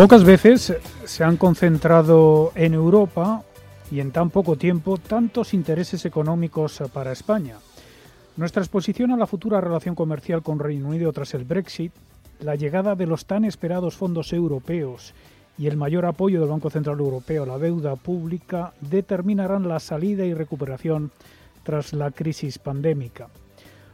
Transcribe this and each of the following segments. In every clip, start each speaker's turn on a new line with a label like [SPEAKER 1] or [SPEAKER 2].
[SPEAKER 1] Pocas veces se han concentrado en Europa y en tan poco tiempo tantos intereses económicos para España. Nuestra exposición a la futura relación comercial con Reino Unido tras el Brexit, la llegada de los tan esperados fondos europeos y el mayor apoyo del Banco Central Europeo a la deuda pública determinarán la salida y recuperación tras la crisis pandémica.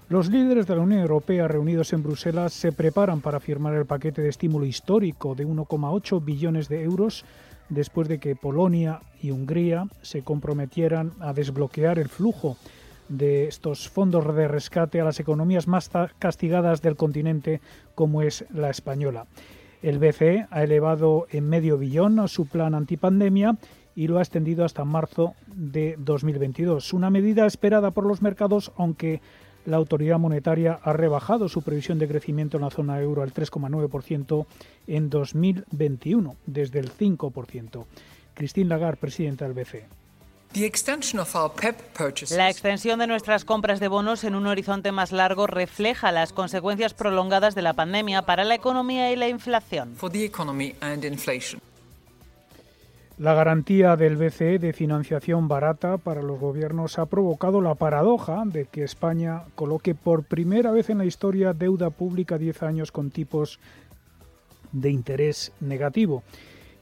[SPEAKER 1] Los líderes de la Unión Europea reunidos en Bruselas se preparan para firmar el paquete de estímulo histórico de 1,8 billones de euros después de que Polonia y Hungría se comprometieran a desbloquear el flujo de estos fondos de rescate a las economías más castigadas del continente como es la española. El BCE ha elevado en medio billón su plan antipandemia y lo ha extendido hasta marzo de 2022. Una medida esperada por los mercados, aunque la autoridad monetaria ha rebajado su previsión de crecimiento en la zona euro al 3,9% en 2021, desde el 5%. Christine Lagarde, presidenta del BCE.
[SPEAKER 2] La extensión de nuestras compras de bonos en un horizonte más largo refleja las consecuencias prolongadas de la pandemia para la economía y la inflación.
[SPEAKER 1] La garantía del BCE de financiación barata para los gobiernos ha provocado la paradoja de que España coloque por primera vez en la historia deuda pública 10 años con tipos de interés negativo.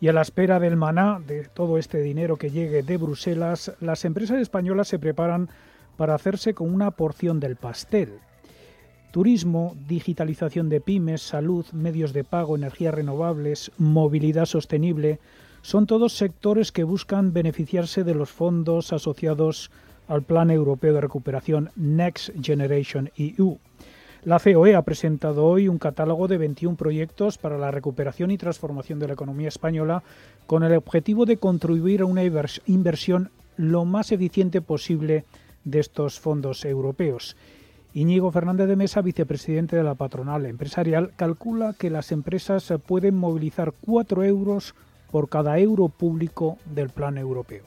[SPEAKER 1] Y a la espera del maná, de todo este dinero que llegue de Bruselas, las empresas españolas se preparan para hacerse con una porción del pastel. Turismo, digitalización de pymes, salud, medios de pago, energías renovables, movilidad sostenible, son todos sectores que buscan beneficiarse de los fondos asociados al Plan Europeo de Recuperación Next Generation EU. La COE ha presentado hoy un catálogo de 21 proyectos para la recuperación y transformación de la economía española con el objetivo de contribuir a una inversión lo más eficiente posible de estos fondos europeos. Íñigo Fernández de Mesa, vicepresidente de la patronal empresarial, calcula que las empresas pueden movilizar 4 euros por cada euro público del plan europeo.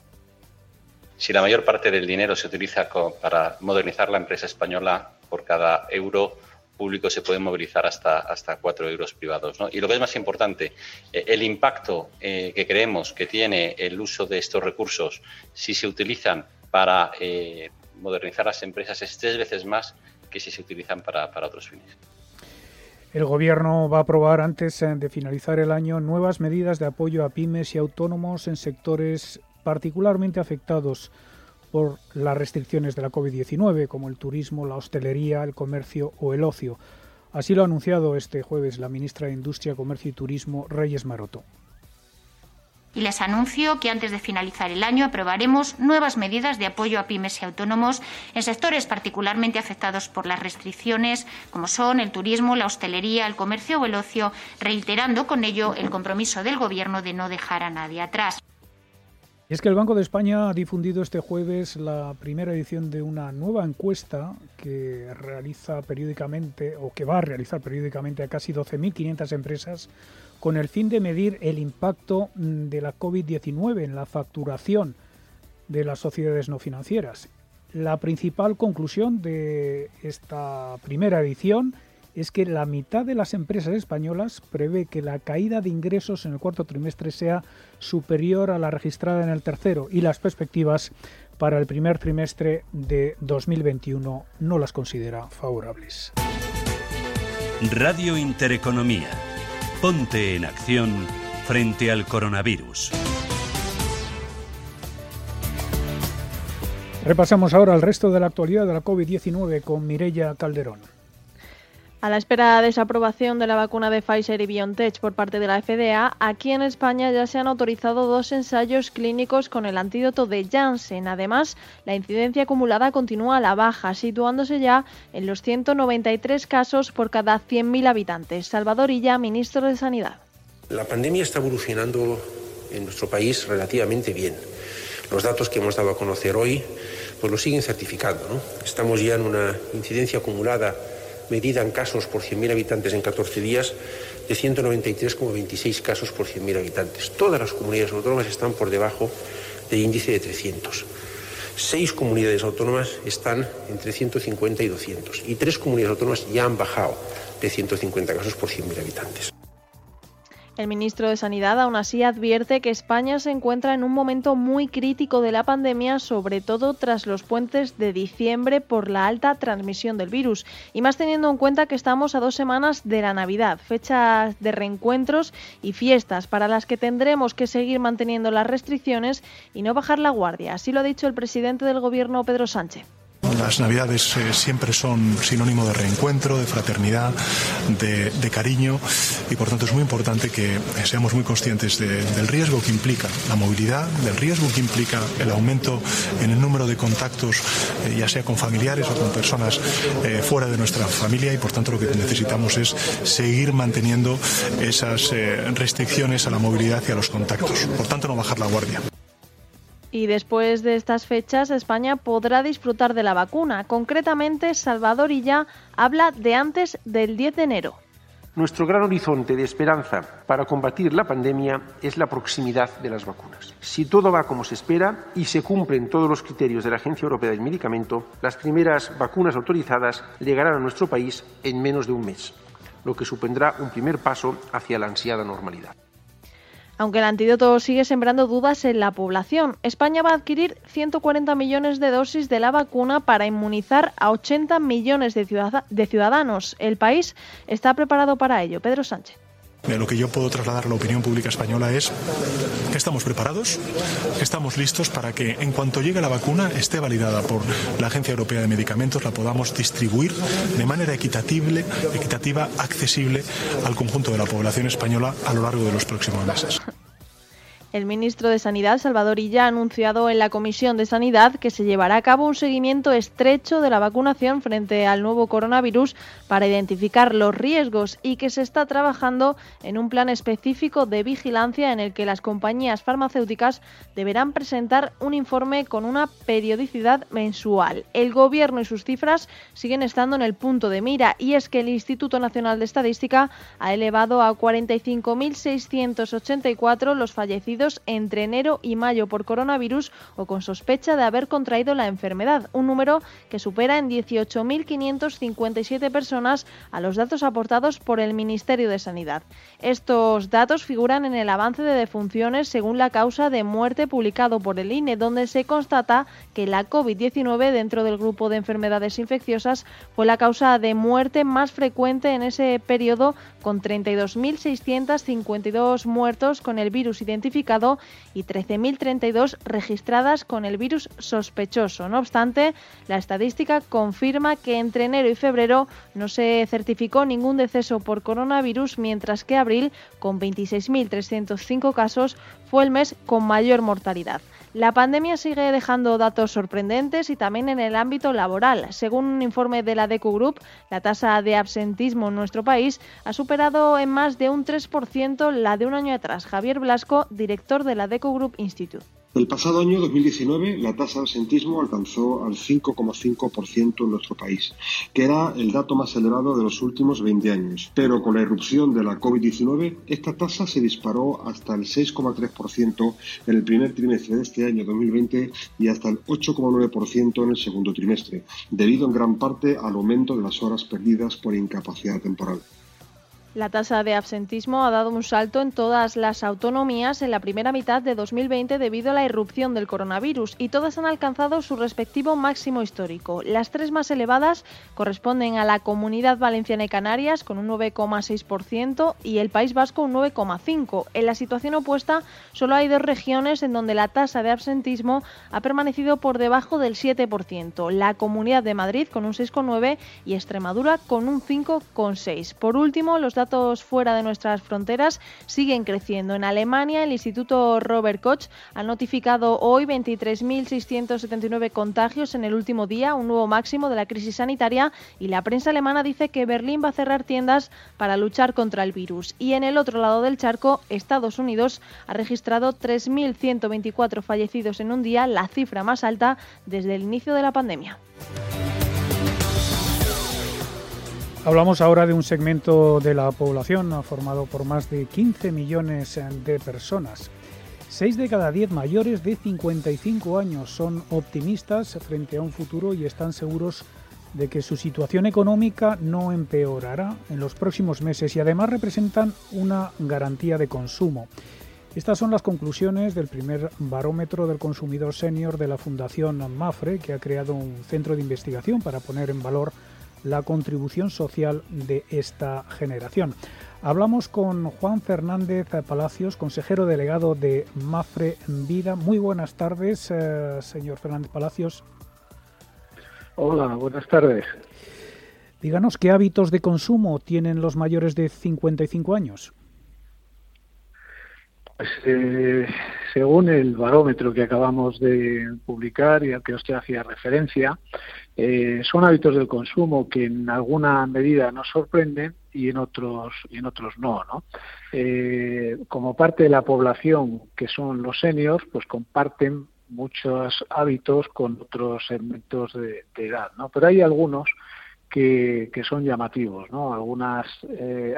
[SPEAKER 3] Si la mayor parte del dinero se utiliza para modernizar la empresa española, por cada euro público se pueden movilizar hasta, hasta cuatro euros privados. Y lo que es más importante, eh, el impacto eh, que creemos que tiene el uso de estos recursos si se utilizan para eh, modernizar las empresas es tres veces más que si se utilizan para, para otros fines.
[SPEAKER 1] El Gobierno va a aprobar antes eh, de finalizar el año nuevas medidas de apoyo a pymes y autónomos en sectores particularmente afectados por las restricciones de la COVID-19, como el turismo, la hostelería, el comercio o el ocio. Así lo ha anunciado este jueves la ministra de Industria, Comercio y Turismo, Reyes Maroto
[SPEAKER 4] y les anuncio que antes de finalizar el año aprobaremos nuevas medidas de apoyo a pymes y autónomos en sectores particularmente afectados por las restricciones, como son el turismo, la hostelería, el comercio o el ocio, reiterando con ello el compromiso del Gobierno de no dejar a nadie atrás.
[SPEAKER 1] Y es que el Banco de España ha difundido este jueves la primera edición de una nueva encuesta que realiza periódicamente o que va a realizar periódicamente a casi 12.500 empresas con el fin de medir el impacto mm, de la COVID-19 en la facturación de las sociedades no financieras. La principal conclusión de esta primera edición es que la mitad de las empresas españolas prevé que la caída de ingresos en el cuarto trimestre sea superior a la registrada en el tercero y las perspectivas para el primer trimestre de 2021 no las considera favorables.
[SPEAKER 5] Radio Intereconomía Ponte en acción frente al coronavirus.
[SPEAKER 1] Repasamos ahora el resto de la actualidad de la COVID-19 con Mirella Calderón.
[SPEAKER 6] A la espera de esa aprobación de la vacuna de Pfizer y BioNTech por parte de la FDA, aquí en España ya se han autorizado dos ensayos clínicos con el antídoto de Janssen. Además, la incidencia acumulada continúa a la baja, situándose ya en los 193 casos por cada 100.000 habitantes. Salvador Illa, ministro de Sanidad.
[SPEAKER 7] La pandemia está evolucionando en nuestro país relativamente bien. Los datos que hemos dado a conocer hoy pues lo siguen certificando. Estamos ya en una incidencia acumulada medida en casos por 100.000 habitantes en 14 días de 193,26 casos por 100.000 habitantes. Todas las comunidades autónomas están por debajo del índice de 300. Seis comunidades autónomas están entre 150 y 200 y tres comunidades autónomas ya han bajado de 150 casos por 100.000 habitantes.
[SPEAKER 6] El ministro de Sanidad aún así advierte que España se encuentra en un momento muy crítico de la pandemia, sobre todo tras los puentes de diciembre por la alta transmisión del virus, y más teniendo en cuenta que estamos a dos semanas de la Navidad, fechas de reencuentros y fiestas para las que tendremos que seguir manteniendo las restricciones y no bajar la guardia. Así lo ha dicho el presidente del Gobierno, Pedro Sánchez.
[SPEAKER 8] Las Navidades eh, siempre son sinónimo de reencuentro, de fraternidad, de, cariño y por tanto es muy importante que seamos muy conscientes de, del riesgo que implica la movilidad, del riesgo que implica el aumento en el número de contactos, eh, ya sea con familiares o con personas eh, fuera de nuestra familia y por tanto lo que necesitamos es seguir manteniendo esas restricciones a la movilidad y a los contactos. Por tanto no bajar la guardia.
[SPEAKER 6] Y después de estas fechas, España podrá disfrutar de la vacuna. Concretamente, Salvador Illa habla de antes del 10 de enero.
[SPEAKER 7] Nuestro gran horizonte de esperanza para combatir la pandemia es la proximidad de las vacunas. Si todo va como se espera y se cumplen todos los criterios de la Agencia Europea del Medicamento, las primeras vacunas autorizadas llegarán a nuestro país en menos de un mes, lo que supondrá un primer paso hacia la ansiada normalidad.
[SPEAKER 6] Aunque el antídoto sigue sembrando dudas en la población, España va a adquirir 140 millones de dosis de la vacuna para inmunizar a 80 millones de, ciudadanos. El país está preparado para ello. Pedro Sánchez.
[SPEAKER 8] Lo que yo puedo trasladar a la opinión pública española es que estamos preparados, que estamos listos para que en cuanto llegue la vacuna esté validada por la Agencia Europea de Medicamentos, la podamos distribuir de manera equitatible, equitativa, accesible al conjunto de la población española a lo largo de los próximos meses.
[SPEAKER 6] El ministro de Sanidad, Salvador Illa, ha anunciado en la Comisión de Sanidad que se llevará a cabo un seguimiento estrecho de la vacunación frente al nuevo coronavirus para identificar los riesgos y que se está trabajando en un plan específico de vigilancia en el que las compañías farmacéuticas deberán presentar un informe con una periodicidad mensual. El Gobierno y sus cifras siguen estando en el punto de mira y es que el Instituto Nacional de Estadística ha elevado a 45.684 los fallecidos entre enero y mayo por coronavirus o con sospecha de haber contraído la enfermedad, un número que supera en 18.557 personas a los datos aportados por el Ministerio de Sanidad. Estos datos figuran en el avance de defunciones según la causa de muerte publicado por el INE, donde se constata que la COVID-19 dentro del grupo de enfermedades infecciosas fue la causa de muerte más frecuente en ese periodo, con 32.652 muertos con el virus identificado y 13.032 registradas con el virus sospechoso. No obstante, la estadística confirma que entre enero y febrero no se certificó ningún deceso por coronavirus, mientras que abril, con 26.305 casos, fue el mes con mayor mortalidad. La pandemia sigue dejando datos sorprendentes y también en el ámbito laboral. Según un informe de la DECO Group, la tasa de absentismo en nuestro país ha superado en más de un 3% la de un año atrás. Javier Blasco, director de la DECO Group Institute.
[SPEAKER 9] El pasado año 2019 la tasa de absentismo alcanzó al 5,5% en nuestro país, que era el dato más elevado de los últimos 20 años. Pero con la irrupción de la COVID-19 esta tasa se disparó hasta el 6,3% en el primer trimestre de este año 2020 y hasta el 8,9% en el segundo trimestre, debido en gran parte al aumento de las horas perdidas por incapacidad temporal.
[SPEAKER 6] La tasa de absentismo ha dado un salto en todas las autonomías en la primera mitad de 2020 debido a la irrupción del coronavirus y todas han alcanzado su respectivo máximo histórico. Las tres más elevadas corresponden a la Comunidad Valenciana y Canarias con un 9,6% y el País Vasco un 9,5%. En la situación opuesta solo hay dos regiones en donde la tasa de absentismo ha permanecido por debajo del 7%. La Comunidad de Madrid con un 6,9% y Extremadura con un 5,6%. Por último, los datos fuera de nuestras fronteras siguen creciendo. En Alemania, el Instituto Robert Koch ha notificado hoy 23.679 contagios en el último día, un nuevo máximo de la crisis sanitaria, y la prensa alemana dice que Berlín va a cerrar tiendas para luchar contra el virus. Y en el otro lado del charco, Estados Unidos ha registrado 3.124 fallecidos en un día, la cifra más alta desde el inicio de la pandemia.
[SPEAKER 1] Hablamos ahora de un segmento de la población formado por más de 15 millones de personas. Seis de cada diez mayores de 55 años son optimistas frente a un futuro y están seguros de que su situación económica no empeorará en los próximos meses y además representan una garantía de consumo. Estas son las conclusiones del primer barómetro del consumidor senior de la Fundación Mafre, que ha creado un centro de investigación para poner en valor la contribución social de esta generación. Hablamos con Juan Fernández Palacios, consejero delegado de Mafre Vida. Muy buenas tardes, eh, señor Fernández Palacios.
[SPEAKER 10] Hola, buenas tardes.
[SPEAKER 1] Díganos qué hábitos de consumo tienen los mayores de 55 años.
[SPEAKER 10] Pues, eh, según el barómetro que acabamos de publicar y al que usted hacía referencia, eh, son hábitos del consumo que en alguna medida nos sorprenden y en otros y en otros no, ¿no? Eh, como parte de la población que son los seniors, pues comparten muchos hábitos con otros segmentos de, edad, ¿no? Pero hay algunos que, que, son llamativos, ¿no? Algunas,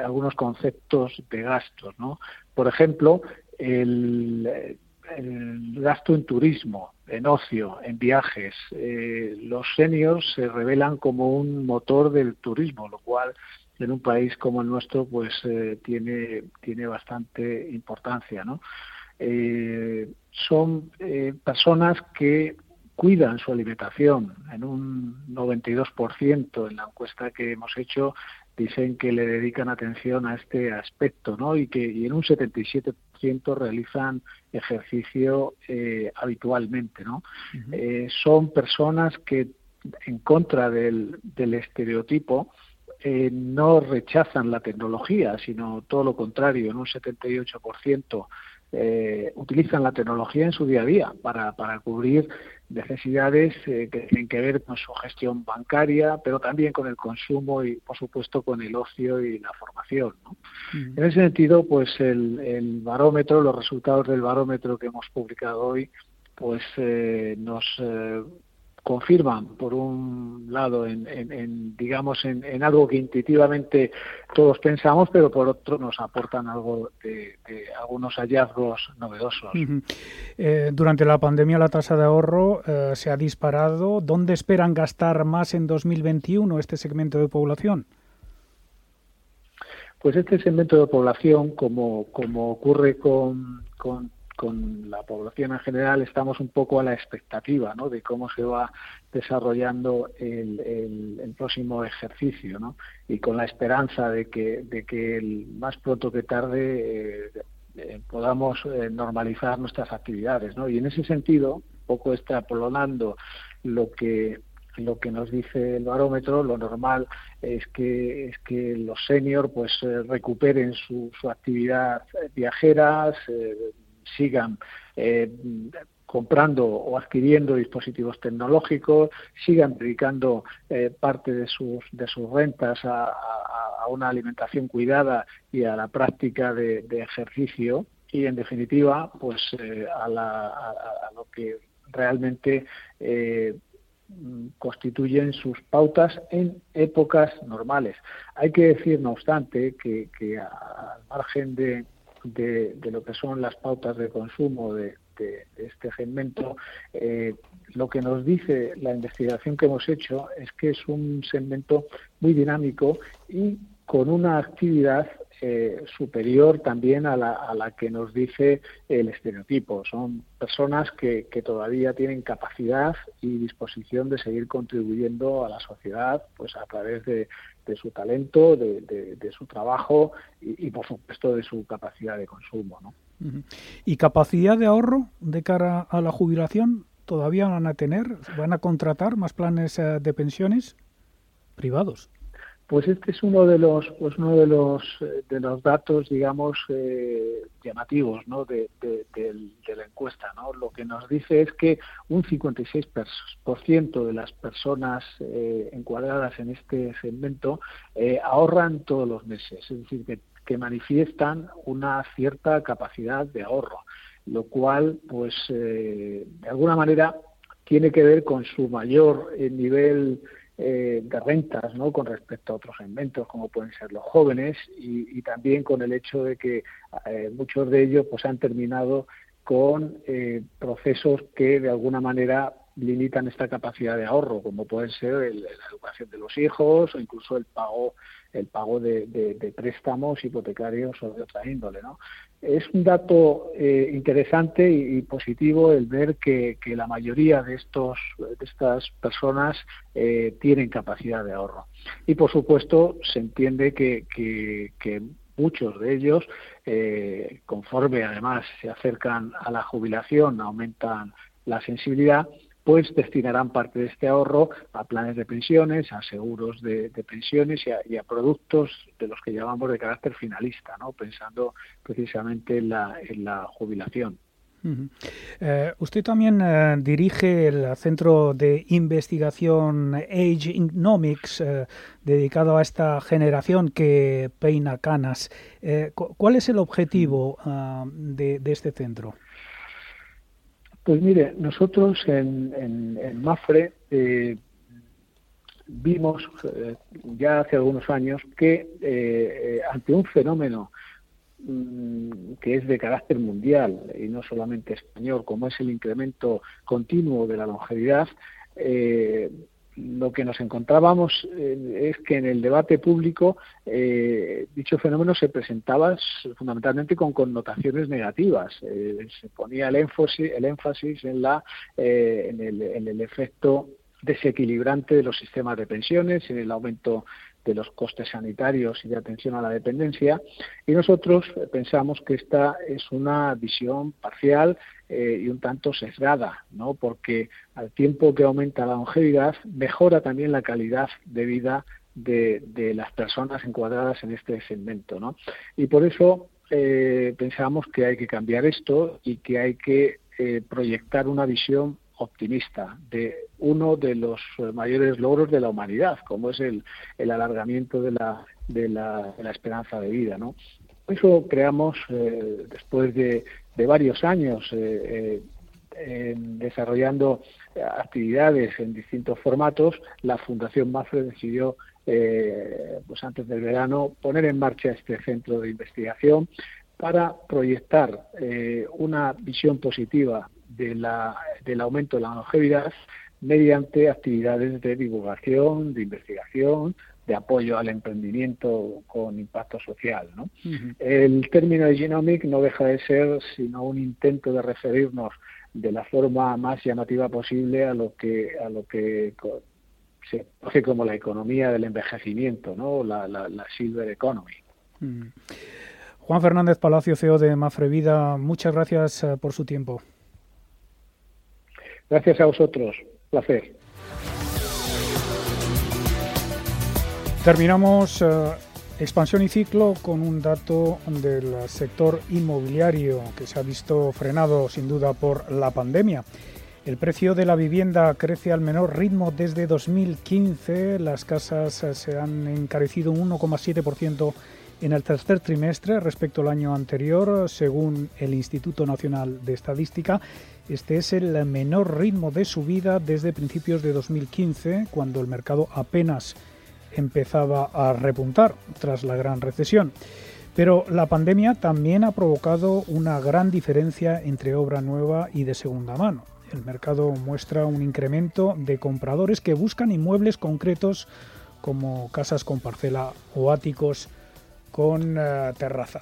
[SPEAKER 10] algunos conceptos de gastos, ¿no? Por ejemplo, el, gasto en turismo, en ocio, en viajes. Eh, los seniors se revelan como un motor del turismo, lo cual en un país como el nuestro pues eh, tiene tiene bastante importancia, ¿no? Eh, son personas que cuidan su alimentación. En un 92% en la encuesta que hemos hecho dicen que le dedican atención a este aspecto, ¿no? Y que en un 77% realizan ejercicio eh, habitualmente, ¿no? Eh, son personas que en contra del, del estereotipo eh, no rechazan la tecnología, sino todo lo contrario, en un 78% eh, utilizan la tecnología en su día a día para, para cubrir necesidades eh, que tienen que ver con su gestión bancaria, pero también con el consumo y, por supuesto, con el ocio y la formación. En ese sentido, pues el, el, barómetro, los resultados del barómetro que hemos publicado hoy, pues eh, nos eh, confirman por un lado en, digamos en, algo que intuitivamente todos pensamos pero por otro nos aportan algo de, algunos hallazgos novedosos.
[SPEAKER 1] Eh, durante la pandemia la tasa de ahorro eh, se ha disparado. Dónde esperan gastar más en 2021 este segmento de población
[SPEAKER 10] pues este segmento de población como como ocurre con, con con la población en general estamos un poco a la expectativa de cómo se va desarrollando el, el, próximo ejercicio y con la esperanza de que, de que más pronto que tarde eh, eh, podamos eh, normalizar nuestras actividades. Y en ese sentido, un poco extrapolando lo que lo que nos dice el barómetro, lo normal es que es que los senior pues recuperen su, su actividad viajera, sigan eh, comprando o adquiriendo dispositivos tecnológicos, sigan dedicando eh, parte de sus, de sus rentas a, una alimentación cuidada y a la práctica de, ejercicio y, en definitiva, pues eh, a, lo que realmente constituyen sus pautas en épocas normales. Hay que decir, no obstante, que al margen de, de, lo que son las pautas de consumo de, este segmento, eh, lo que nos dice la investigación que hemos hecho es que es un segmento muy dinámico y con una actividad eh, superior también a la, a la, que nos dice el estereotipo. Son personas que, todavía tienen capacidad y disposición de seguir contribuyendo a la sociedad pues a través de, su talento, de, de su trabajo y, y, por supuesto, de su capacidad de consumo. ¿no?
[SPEAKER 1] ¿Y capacidad de ahorro de cara a la jubilación? ¿Todavía van a tener? ¿Van a contratar más planes eh, de pensiones privados?
[SPEAKER 10] Pues este es uno de los, pues uno de los, eh, de los datos, digamos, eh, llamativos, ¿no? De, la encuesta, ¿no? Lo que nos dice es que un 56% de las personas eh, encuadradas en este segmento eh, ahorran todos los meses, es decir, que, que manifiestan una cierta capacidad de ahorro, lo cual, pues, de alguna manera tiene que ver con su mayor nivel eh, de rentas ¿no? con respecto a otros segmentos como pueden ser los jóvenes y, también con el hecho de que eh, muchos de ellos pues han terminado con eh, procesos que de alguna manera limitan esta capacidad de ahorro, como pueden ser el, la educación de los hijos o incluso el pago el pago de, de, préstamos hipotecarios o de otra índole. ¿no? Es un dato eh, interesante y, positivo el ver que, la mayoría de, estos, de estas personas eh, tienen capacidad de ahorro. Y por supuesto se entiende que, que, que muchos de ellos, eh, conforme además se acercan a la jubilación, aumentan la sensibilidad, pues destinarán parte de este ahorro a planes de pensiones, a seguros de, de pensiones y a, y a, productos de los que llamamos de carácter finalista, ¿no? pensando precisamente en la, en la jubilación.
[SPEAKER 1] Uh -huh. eh, usted también eh, dirige el Centro de Investigación Age Economics, eh, dedicado a esta generación que peina canas. ¿Cuál es el objetivo de, de este centro?
[SPEAKER 10] Pues mire, nosotros en, en, en Mafre eh, vimos eh, ya hace algunos años que eh, ante un fenómeno mm, que es de carácter mundial y no solamente español, como es el incremento continuo de la longevidad, eh, lo que nos encontrábamos eh, es que en el debate público eh, dicho fenómeno se presentaba fundamentalmente con connotaciones negativas. Eh, se ponía el énfasis, el énfasis en, la, eh, en, el, en el efecto desequilibrante de los sistemas de pensiones, en el aumento de los costes sanitarios y de atención a la dependencia. Y nosotros pensamos que esta es una visión parcial eh, y un tanto sesgada, ¿no? porque al tiempo que aumenta la longevidad, mejora también la calidad de vida de, de las personas encuadradas en este segmento. ¿no? Y por eso eh, pensamos que hay que cambiar esto y que hay que eh, proyectar una visión optimista de uno de los mayores logros de la humanidad, como es el, el alargamiento de la, de, la, esperanza de vida. ¿no? Eso creamos, eh, después de, de, varios años eh, eh, desarrollando actividades en distintos formatos, la Fundación Mafre decidió eh, pues antes del verano poner en marcha este centro de investigación para proyectar eh, una visión positiva de la, del aumento de la longevidad mediante actividades de divulgación, de investigación, de apoyo al emprendimiento con impacto social. ¿no? Uh -huh. El término de genomic no deja de ser sino un intento de referirnos de la forma más llamativa posible a lo que a lo que se conoce como la economía del envejecimiento, ¿no? la, la, la silver economy. Uh -huh.
[SPEAKER 1] Juan Fernández Palacio, CEO de Mafrevida, muchas gracias uh, por su tiempo.
[SPEAKER 10] Gracias a vosotros. Placer.
[SPEAKER 1] Terminamos uh, expansión y ciclo con un dato del sector inmobiliario que se ha visto frenado sin duda por la pandemia. El precio de la vivienda crece al menor ritmo desde 2015. Las casas uh, se han encarecido un 1,7% en el tercer trimestre respecto al año anterior, según el Instituto Nacional de Estadística. Este es el menor ritmo de subida desde principios de 2015, cuando el mercado apenas empezaba a repuntar tras la gran recesión. Pero la pandemia también ha provocado una gran diferencia entre obra nueva y de segunda mano. El mercado muestra un incremento de compradores que buscan inmuebles concretos como casas con parcela o áticos con terraza.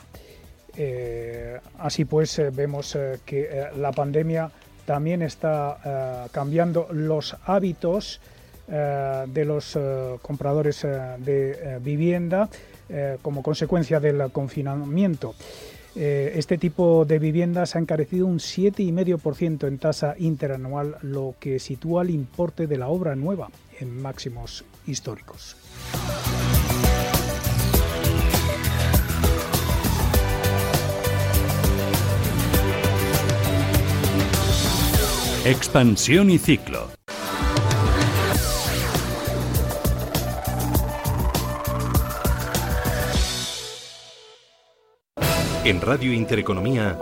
[SPEAKER 1] así pues, vemos que la pandemia también está cambiando los hábitos de los compradores de vivienda como consecuencia del confinamiento. Eh, este tipo de viviendas ha encarecido un 7,5% en tasa interanual, lo que sitúa el importe de la obra nueva en máximos históricos.
[SPEAKER 5] Expansión y ciclo. En Radio Intereconomía,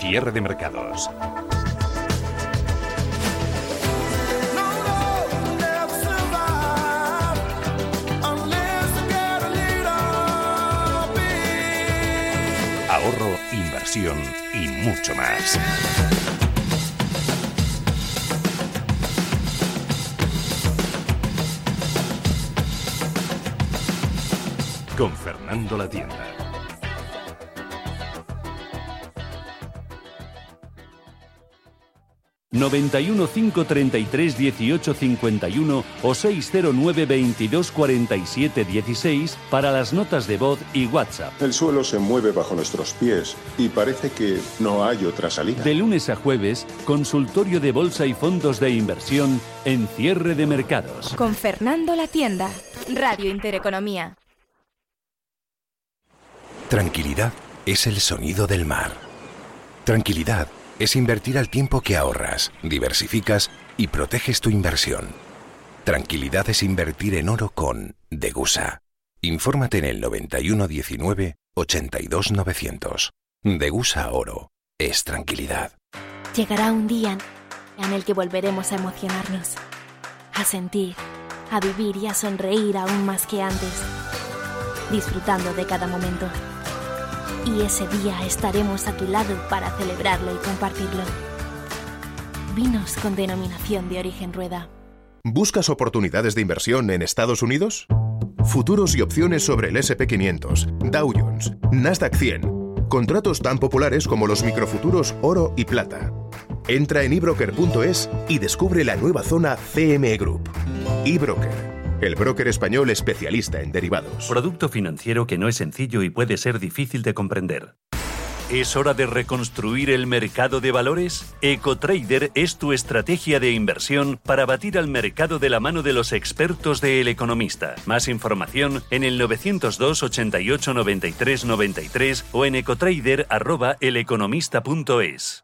[SPEAKER 5] cierre de mercados. Ahorro, inversión y mucho más. con Fernando La Tienda. ...91 533 18 51 o 609 22 47 16 para las notas de voz y WhatsApp.
[SPEAKER 11] El suelo se mueve bajo nuestros pies y parece que no hay otra salida.
[SPEAKER 5] De lunes a jueves, consultorio de bolsa y fondos de inversión en cierre de mercados.
[SPEAKER 12] Con Fernando La Tienda, Radio Intereconomía.
[SPEAKER 13] Tranquilidad es el sonido del mar. Tranquilidad es invertir al tiempo que ahorras, diversificas y proteges tu inversión. Tranquilidad es invertir en oro con Degusa. Infórmate en el 9119 82900. Degusa Oro es tranquilidad.
[SPEAKER 12] Llegará un día en el que volveremos a emocionarnos, a sentir, a vivir y a sonreír aún más que antes, disfrutando de cada momento y ese día estaremos a tu lado para celebrarlo y compartirlo. Vinos con denominación de origen rueda.
[SPEAKER 13] ¿Buscas oportunidades de inversión en Estados Unidos? Futuros y opciones sobre el SP500, Dow Jones, Nasdaq 100. Contratos tan populares como los microfuturos oro y plata. Entra en ebroker.es y descubre la nueva zona CME Group. eBroker el broker español especialista en derivados.
[SPEAKER 5] Producto financiero que no es sencillo y puede ser difícil de comprender. ¿Es hora de reconstruir el mercado de valores? EcoTrader es tu estrategia de inversión para batir al mercado de la mano de los expertos de El Economista. Más información en el 902 88 93 93 o en ecotrader.eleconomista.es.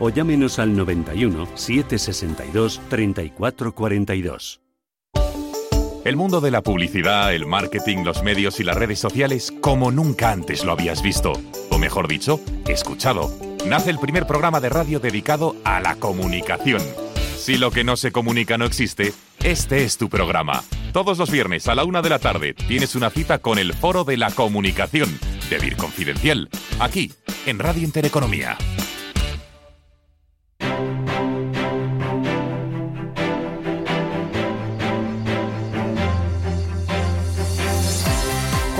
[SPEAKER 5] o llámenos al 91 762 3442.
[SPEAKER 14] El mundo de la publicidad, el marketing, los medios y las redes sociales como nunca antes lo habías visto. O mejor dicho, escuchado. Nace el primer programa de radio dedicado a la comunicación. Si lo que no se comunica no existe, este es tu programa. Todos los viernes a la una de la tarde tienes una cita con el Foro de la Comunicación de Vir Confidencial, aquí en Radio Intereconomía.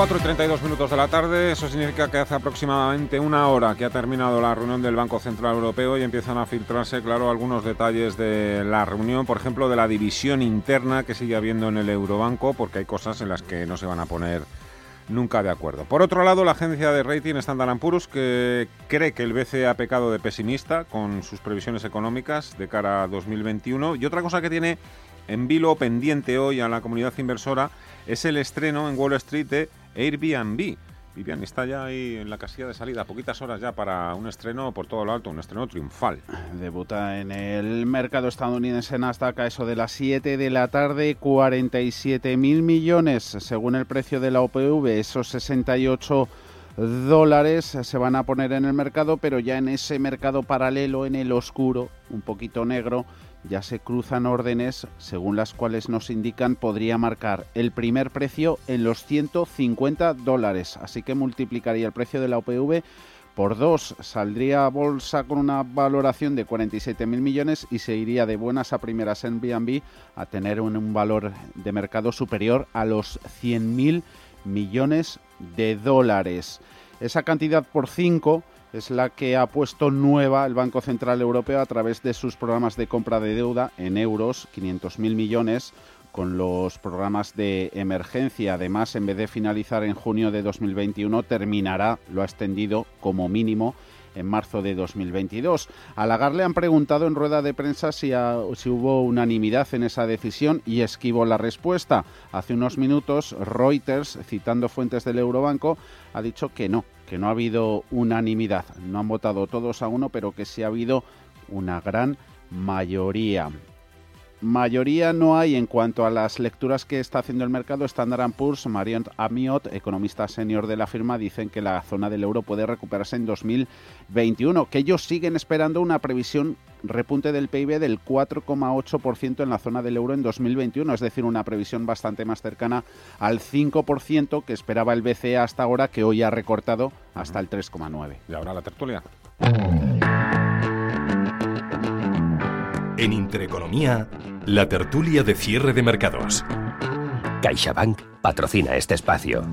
[SPEAKER 15] 4 y 32 minutos de la tarde, eso significa que hace aproximadamente una hora que ha terminado la reunión del Banco Central Europeo y empiezan a filtrarse, claro, algunos detalles de la reunión, por ejemplo, de la división interna que sigue habiendo en el Eurobanco, porque hay cosas en las que no se van a poner nunca de acuerdo. Por otro lado, la agencia de rating Standard Poor's que cree que el BCE ha pecado de pesimista con sus previsiones económicas de cara a 2021 y otra cosa que tiene en vilo pendiente hoy a la comunidad inversora es el estreno en Wall Street de Airbnb, Vivian está ya ahí en la casilla de salida, poquitas horas ya para un estreno por todo lo alto, un estreno triunfal.
[SPEAKER 16] Debuta en el mercado estadounidense Nasdaq a eso de las 7 de la tarde, 47 mil millones según el precio de la OPV, esos 68 dólares se van a poner en el mercado, pero ya en ese mercado paralelo, en el oscuro, un poquito negro, ya se cruzan órdenes según las cuales nos indican podría marcar el primer precio en los 150 dólares. Así que multiplicaría el precio de la OPV por dos. Saldría a bolsa con una valoración de 47.000 millones y se iría de buenas a primeras en BNB a tener un, un valor de mercado superior a los 100.000 millones de dólares. Esa cantidad por 5 es la que ha puesto nueva el Banco Central Europeo a través de sus programas de compra de deuda en euros, 500.000 millones, con los programas de emergencia. Además, en vez de finalizar en junio de 2021, terminará, lo ha extendido como mínimo en marzo de 2022. A Lagarde le han preguntado en rueda de prensa si, si, hubo unanimidad en esa decisión y esquivó la respuesta. Hace unos minutos, Reuters, citando fuentes del Eurobanco, ha dicho que no, que no ha habido unanimidad. No han votado todos a uno, pero que sí ha habido una gran mayoría. Mayoría no hay en cuanto a las lecturas que está haciendo el mercado. Standard Poor's, Marion Amiot, economista senior de la firma, dicen que la zona del euro puede recuperarse en 2021, que ellos siguen esperando una previsión repunte del PIB del 4,8% en la zona del euro en 2021, es decir, una previsión bastante más cercana al 5% que esperaba el BCE hasta ahora, que hoy ha recortado hasta el 3,9%.
[SPEAKER 15] Y ahora la tertulia.
[SPEAKER 17] En Intereconomía, la tertulia de cierre de mercados. CaixaBank patrocina este espacio.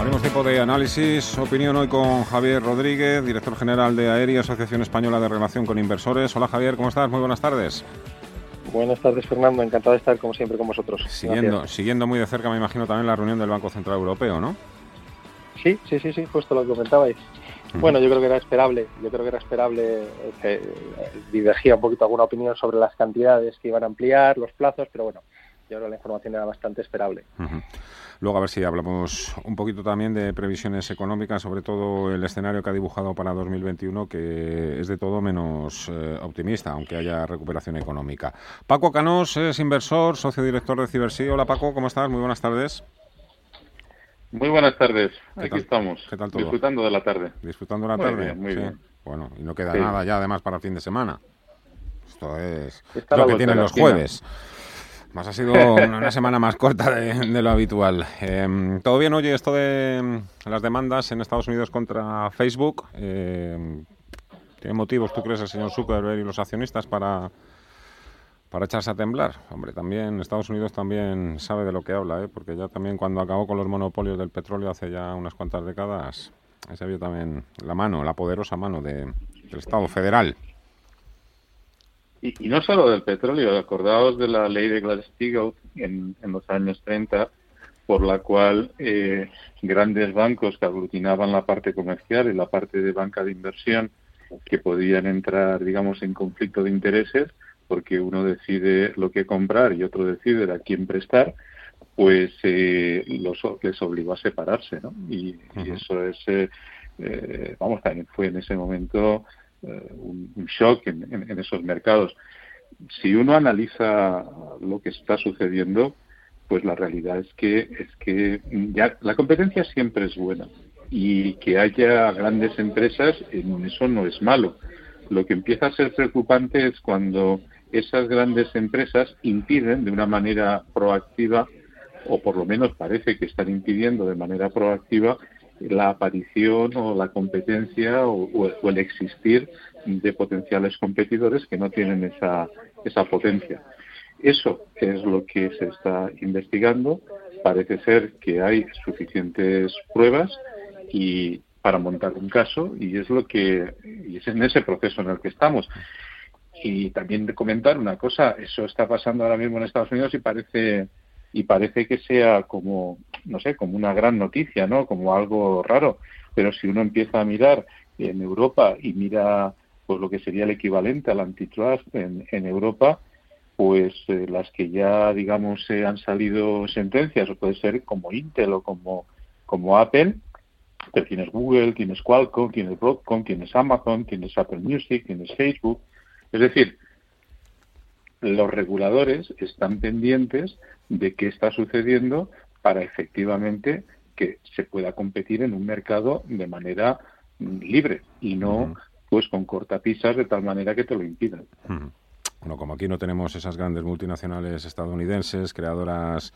[SPEAKER 15] Haremos tiempo de análisis, opinión hoy con Javier Rodríguez, director general de AERI, Asociación Española de Relación con Inversores. Hola Javier, ¿cómo estás? Muy buenas tardes.
[SPEAKER 18] Buenas tardes, Fernando. Encantado de estar, como siempre, con vosotros.
[SPEAKER 15] Siguiendo, siguiendo muy de cerca, me imagino, también la reunión del Banco Central Europeo, ¿no?
[SPEAKER 18] Sí, sí, sí, sí, justo lo que comentabais. Bueno, yo creo que era esperable, yo creo que era esperable que eh, divergía un poquito alguna opinión sobre las cantidades que iban a ampliar, los plazos, pero bueno, yo creo que la información era bastante esperable.
[SPEAKER 15] Luego a ver si hablamos un poquito también de previsiones económicas, sobre todo el escenario que ha dibujado para 2021, que es de todo menos eh, optimista, aunque haya recuperación económica. Paco Canós es inversor, socio director de Cibersí. Hola Paco, ¿cómo estás? Muy buenas tardes.
[SPEAKER 19] Muy buenas tardes, aquí estamos,
[SPEAKER 15] ¿Qué tal todo?
[SPEAKER 19] disfrutando de la tarde.
[SPEAKER 15] Disfrutando de la
[SPEAKER 19] Muy
[SPEAKER 15] tarde.
[SPEAKER 19] bien, muy
[SPEAKER 15] Sí.
[SPEAKER 19] bien.
[SPEAKER 15] Bueno, y no queda
[SPEAKER 19] Sí.
[SPEAKER 15] nada ya además para el fin de semana. Esto es
[SPEAKER 19] Está
[SPEAKER 15] lo que tienen los
[SPEAKER 19] esquina.
[SPEAKER 15] jueves. Más ha sido una, semana más corta de, de lo habitual. Eh, Todo bien, oye, esto de mm, las demandas en Estados Unidos contra Facebook. eh, ¿Tiene motivos, tú crees, el señor Zuckerberg y los accionistas para, para echarse a temblar? Hombre, también Estados Unidos también sabe de lo que habla, ¿eh? porque ya también cuando acabó con los monopolios del petróleo hace ya unas cuantas décadas, se vio también la mano, la poderosa mano de- del Estado federal.
[SPEAKER 19] Y, no solo del petróleo, acordaos de la ley de Glass-Steagall en, en los años 30, por la cual eh, grandes bancos que aglutinaban la parte comercial y la parte de banca de inversión, que podían entrar, digamos, en conflicto de intereses, porque uno decide lo que comprar y otro decide a quién prestar, pues eh, los, les obligó a separarse, ¿no? Y, y eso es, eh, eh, vamos, también fue en ese momento eh, un, un shock en, en- en esos mercados. Si uno analiza lo que está sucediendo, pues la realidad es que es que ya la competencia siempre es buena y que haya grandes empresas en eso no es malo. Lo que empieza a ser preocupante es cuando esas grandes empresas impiden de una manera proactiva o por lo menos parece que están impidiendo de manera proactiva la aparición o la competencia o, el existir de potenciales competidores que no tienen esa, esa potencia. Eso es lo que se está investigando. Parece ser que hay suficientes pruebas y para montar un caso y es lo que y es en ese proceso en el que estamos. Y también comentar una cosa, eso está pasando ahora mismo en Estados Unidos y parece y parece que sea como no sé, como una gran noticia, ¿no? Como algo raro, pero si uno empieza a mirar en Europa y mira pues lo que sería el equivalente al antitrust en, en Europa, pues eh, las que ya, digamos, eh, han salido sentencias, o puede ser como Intel o como, como Apple, pero tienes Google, tienes Qualcomm, tienes Broadcom, tienes Amazon, tienes Apple Music, tienes Facebook. Es decir, los reguladores están pendientes de qué está sucediendo para efectivamente que se pueda competir en un mercado de manera mm, libre y no pues con cortapisas de tal manera que te lo impidan.
[SPEAKER 15] Bueno, como aquí no tenemos esas grandes multinacionales estadounidenses, creadoras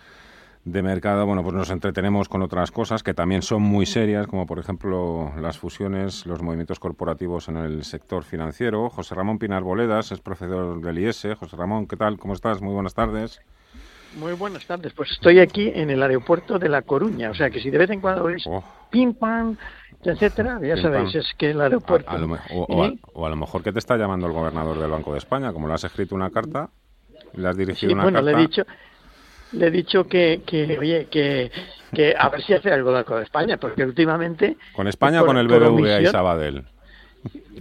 [SPEAKER 15] de mercado, bueno, pues nos entretenemos con otras cosas que también son muy serias, como por ejemplo las fusiones, los movimientos corporativos en el sector financiero. José Ramón Pinar Boledas es profesor del IES. José Ramón, ¿qué tal? ¿Cómo estás? Muy buenas tardes.
[SPEAKER 20] Muy buenas tardes. Pues estoy aquí en el aeropuerto de La Coruña, o sea que si de vez en cuando veis oh. ping pam, etcétera, ya sabéis, es que el aeropuerto.
[SPEAKER 15] o, a, lo mejor que te está llamando el gobernador del Banco de España, como le has escrito una carta, le has dirigido una
[SPEAKER 20] bueno,
[SPEAKER 15] carta.
[SPEAKER 20] Le he dicho, le he dicho que, que oye, que, que a ver si hace algo de España, porque últimamente...
[SPEAKER 15] ¿Con España o con el BBVA y Sabadell?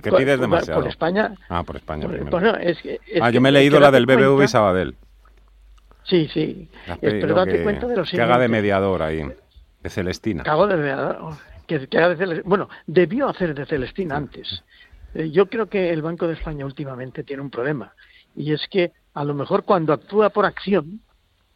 [SPEAKER 15] ¿Qué pides demasiado?
[SPEAKER 20] Por España.
[SPEAKER 15] Ah, por España
[SPEAKER 20] Bueno, es que,
[SPEAKER 15] ah, yo me he leído la del BBVA y Sabadell.
[SPEAKER 20] Sí, sí. Pero date cuenta de lo
[SPEAKER 15] siguiente. Que haga de mediador ahí, de Celestina.
[SPEAKER 20] Que haga de mediador. Que, haga de Celestina. Bueno, debió hacer de Celestina antes. Eh, yo creo que el Banco de España últimamente tiene un problema. Y es que a lo mejor cuando actúa por acción,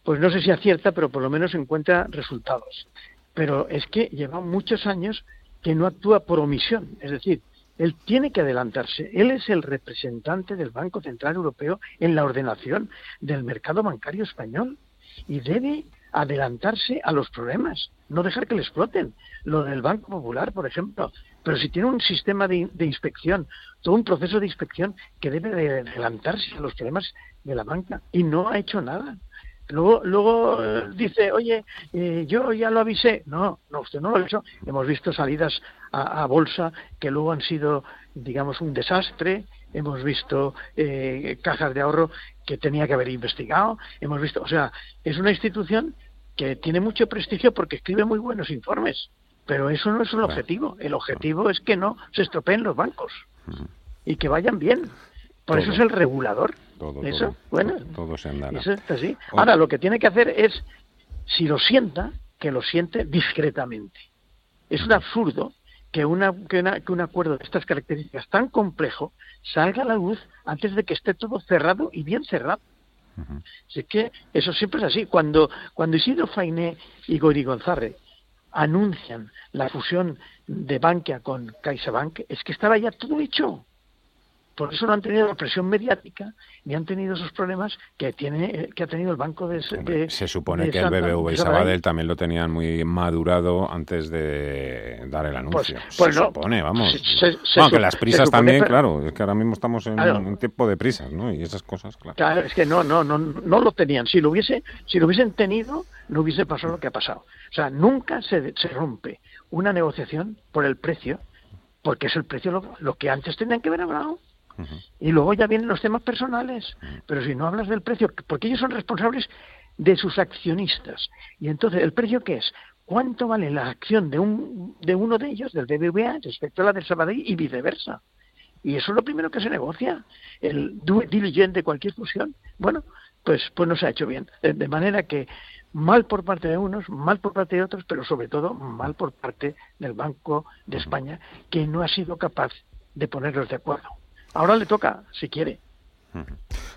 [SPEAKER 20] pues no sé si acierta, pero por lo menos encuentra resultados. Pero es que lleva muchos años que no actúa por omisión, es decir, él tiene que adelantarse. Él es el representante del Banco Central Europeo en la ordenación del mercado bancario español y debe adelantarse a los problemas, no dejar que le exploten. Lo del Banco Popular, por ejemplo. Pero si tiene un sistema de, inspección, todo un proceso de inspección que debe de adelantarse a los problemas de la banca y no ha hecho nada. Luego, luego eh, dice, oye, eh, yo ya lo avisé. No, no, usted no lo ha hecho. Hemos visto salidas a, bolsa que luego han sido, digamos, un desastre. Hemos visto eh, cajas de ahorro que tenía que haber investigado. Hemos visto, o sea, es una institución que tiene mucho prestigio porque escribe muy buenos informes. Pero eso no es el objetivo. El objetivo es que no se estropeen los bancos y que vayan bien. Por eso es el regulador.
[SPEAKER 15] Todo,
[SPEAKER 20] eso, bueno,
[SPEAKER 15] todo se andará.
[SPEAKER 20] Eso está así. Ahora, lo que tiene que hacer es, si lo sienta, que lo siente discretamente. Es un absurdo que, una, que, un acuerdo de estas características tan complejo salga a la luz antes de que esté todo cerrado y bien cerrado. Así que eso siempre es así. Cuando, cuando Isidro Fainé y Gori González anuncian la fusión de Bankia con CaixaBank, es que estaba ya todo hecho. Por eso no han tenido la presión mediática ni han tenido esos problemas que tiene que ha tenido el banco de,
[SPEAKER 15] se supone que el BBV y Sabadell también lo tenían muy madurado antes de dar el anuncio.
[SPEAKER 20] pues, pues
[SPEAKER 15] se supone vamos. Aunque las prisas también claro es que ahora mismo estamos en un tiempo de prisas no y esas cosas claro.
[SPEAKER 20] claro es que no no no no lo tenían. Si lo hubiese si lo hubiesen tenido no hubiese pasado lo que ha pasado. O sea nunca se, se rompe una negociación por el precio porque es el precio lo, lo que antes tenían que haber hablado y luego ya vienen los temas personales. Pero si no hablas del precio, porque ellos son responsables de sus accionistas. Y entonces, ¿el precio qué es? ¿Cuánto vale la acción de, un, de uno de ellos, del BBVA, respecto a la del Sabadell y viceversa? Y eso es lo primero que se negocia. El due diligente de cualquier fusión, bueno, pues, pues no se ha hecho bien. De manera que mal por parte de unos, mal por parte de otros, pero sobre todo mal por parte del Banco de España, que no ha sido capaz de ponerlos de acuerdo. Ahora le toca, si quiere.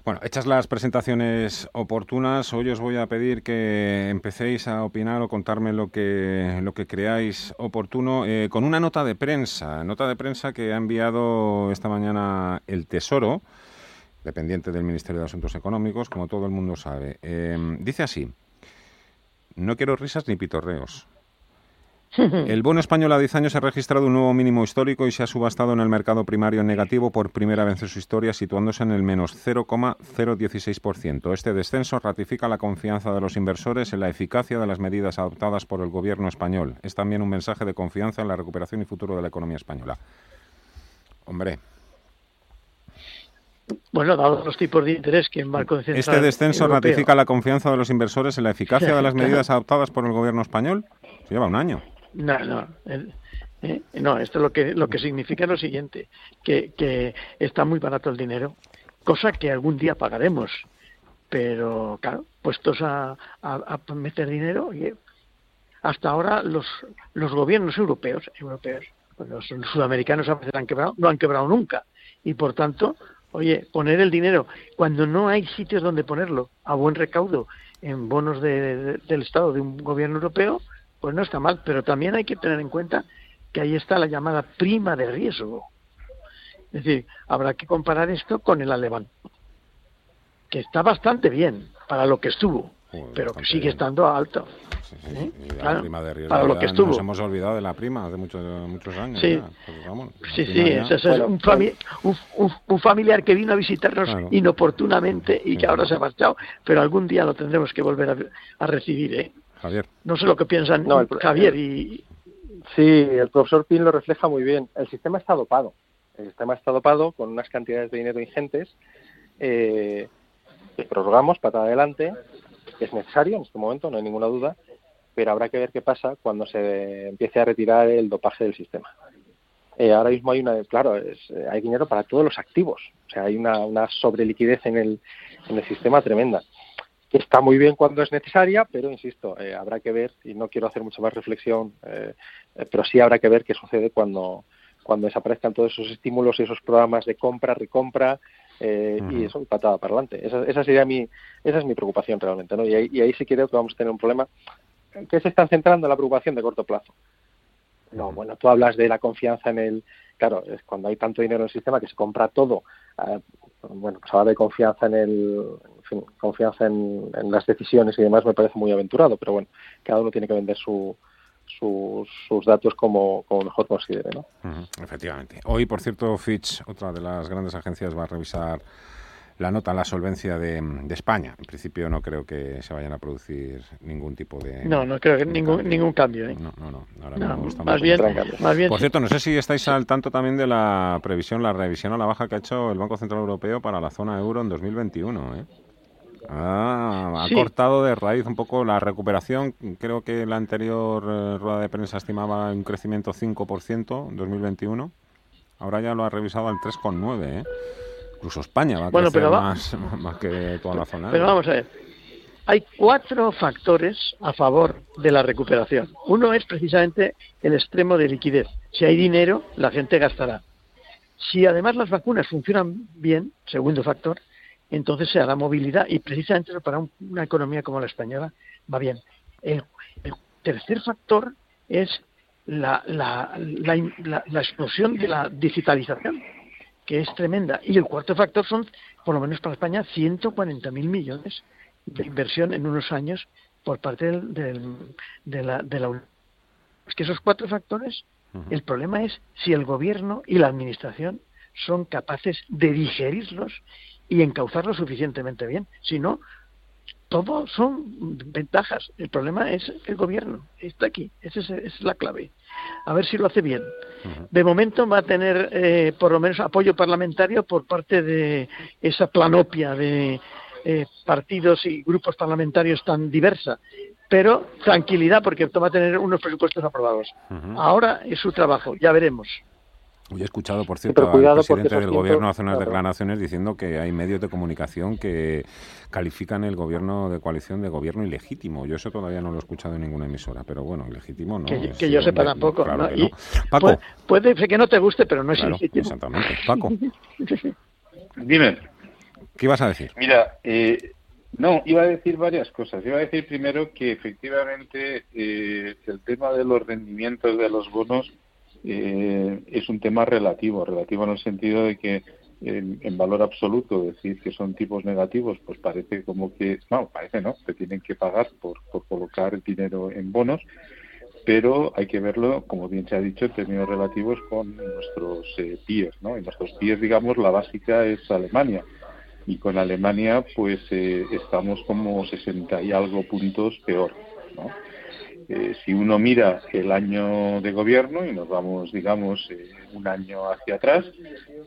[SPEAKER 15] Bueno, hechas las presentaciones oportunas, hoy os voy a pedir que empecéis a opinar o contarme lo que, lo que creáis oportuno eh, con una nota de prensa, nota de prensa que ha enviado esta mañana el Tesoro, dependiente del Ministerio de Asuntos Económicos, como todo el mundo sabe. Eh, dice así, no quiero risas ni pitorreos. El bono español a 10 años ha registrado un nuevo mínimo histórico y se ha subastado en el mercado primario negativo por primera vez en su historia, situándose en el menos 0,016%. Este descenso ratifica la confianza de los inversores en la eficacia de las medidas adoptadas por el gobierno español. Es también un mensaje de confianza en la recuperación y futuro de la economía española. Hombre,
[SPEAKER 20] bueno, dado los tipos de interés que en Banco
[SPEAKER 15] Central Este descenso ratifica la confianza de los inversores en la eficacia de las medidas adoptadas por el gobierno español. Se lleva un año.
[SPEAKER 20] No, no. Eh, no, esto lo que, lo que significa lo siguiente, que, que está muy barato el dinero, cosa que algún día pagaremos. pero claro, puestos a, a, meter dinero, hasta ahora los, los gobiernos europeos, europeos, pues los sudamericanos a veces han quebrado, no han quebrado nunca, y por tanto, oye, poner el dinero cuando no hay sitios donde ponerlo a buen recaudo en bonos del Estado de un gobierno europeo, pues no está mal, pero también hay que tener en cuenta que ahí está la llamada prima de riesgo. Es decir, habrá que comparar esto con el alemán, que está bastante bien para lo que estuvo, pero que sigue estando alto.
[SPEAKER 15] ¿Eh? para lo que estuvo. Nos hemos olvidado de la prima hace muchos, muchos años.
[SPEAKER 20] Sí,
[SPEAKER 15] pues
[SPEAKER 20] sí, sí es un, familiar que vino a visitarnos inoportunamente y que ahora se ha marchado, pero algún día lo tendremos que volver a, recibir. ¿eh?
[SPEAKER 15] Javier.
[SPEAKER 20] No sé lo que piensan Javier y...
[SPEAKER 18] Sí, el profesor Pin lo refleja muy bien. El sistema está dopado. El sistema está dopado con unas cantidades de dinero ingentes eh, que prorrogamos para adelante es necesario en este momento, no hay ninguna duda, pero habrá que ver qué pasa cuando se empiece a retirar el dopaje del sistema. Eh, ahora mismo hay una, claro, es, eh, hay dinero para todos los activos, o sea, hay una, una sobreliquidez en el, en el sistema tremenda, que está muy bien cuando es necesaria, pero insisto, eh, habrá que ver, y no quiero hacer mucha más reflexión, pero sí habrá que ver qué sucede cuando, cuando desaparezcan todos esos estímulos y esos programas de compra, recompra, eh, y eso patada para adelante. Esa, esa sería mi, esa es mi preocupación realmente, ¿no? Y ahí, y ahí sí creo que vamos a tener un problema que se está centrando en la preocupación de corto plazo. No, bueno, tú hablas de la confianza en el, claro, es cuando hay tanto dinero en el sistema que se compra todo. Eh, bueno, pues hablar de confianza en el, confianza en, en, las decisiones y demás me parece muy aventurado, pero bueno, cada uno tiene que vender su, sus, sus datos como, como, mejor considere. ¿no?
[SPEAKER 15] efectivamente. Hoy, por cierto, Fitch, otra de las grandes agencias, va a revisar la nota, la solvencia de, de, España. En principio no creo que se vayan a producir ningún tipo de...
[SPEAKER 20] No, no creo que ningún, ningún cambio. ¿eh?
[SPEAKER 15] No, no, no. Ahora
[SPEAKER 20] no más, bien, más bien...
[SPEAKER 15] Por cierto, no sé si estáis al tanto también de la previsión, la revisión a la baja que ha hecho el Banco Central Europeo para la zona euro en 2021. ¿eh? Ah, ha cortado de raíz un poco la recuperación. Creo que la anterior eh, rueda de prensa estimaba un crecimiento 5% en 2021. Ahora ya lo ha revisado al 3,9%. ¿eh? Incluso España va a crecer más, más, que toda la zona.
[SPEAKER 20] Pero vamos a ver. Hay cuatro factores a favor de la recuperación. Uno es precisamente el extremo de liquidez. Si hay dinero, la gente gastará. Si además las vacunas funcionan bien, segundo factor, entonces se hará movilidad y precisamente para una economía como la española va bien. El, tercer factor es la, la, la, explosión de la digitalización, que es tremenda. Y el cuarto factor son, por lo menos para España, 140.000 millones de inversión en unos años por parte del, de la, de la Unión. Es que esos cuatro factores, el problema es si el gobierno y la administración son capaces de digerirlos y encauzarlo suficientemente bien. Si no, todo son ventajas. El problema es el gobierno. Está aquí. Esa es, la clave. A ver si lo hace bien. De momento va a tener eh, por lo menos apoyo parlamentario por parte de esa planopia de eh, partidos y grupos parlamentarios tan diversa. Pero tranquilidad porque va a tener unos presupuestos aprobados. Ahora es su trabajo. Ya veremos.
[SPEAKER 15] Hoy he escuchado, por cierto, al presidente del gobierno hace unas declaraciones diciendo que hay medios de comunicación que califican el gobierno de coalición de gobierno ilegítimo. Yo eso todavía no lo he escuchado en ninguna emisora, pero bueno, ilegítimo no.
[SPEAKER 20] Que, yo sepa tampoco. Paco. Puede, ser que no te guste, pero no es ilegítimo.
[SPEAKER 15] Exactamente. Paco.
[SPEAKER 19] Dime.
[SPEAKER 15] ¿Qué ibas a decir?
[SPEAKER 19] Mira, eh, no, iba a decir varias cosas. Iba a decir primero que efectivamente eh, el tema de los rendimientos de los bonos eh, es un tema relativo, relativo en el sentido de que en, valor absoluto decir que son tipos negativos, pues parece como que, no, parece no, te tienen que pagar por, por colocar dinero en bonos, pero hay que verlo, como bien se ha dicho, en términos relativos con nuestros eh, pies, ¿no? En nuestros pies, digamos, la básica es Alemania, y con Alemania, pues eh, estamos como 60 y algo puntos peor, ¿no? Eh, si uno mira el año de gobierno y nos vamos, digamos, eh, un año hacia atrás,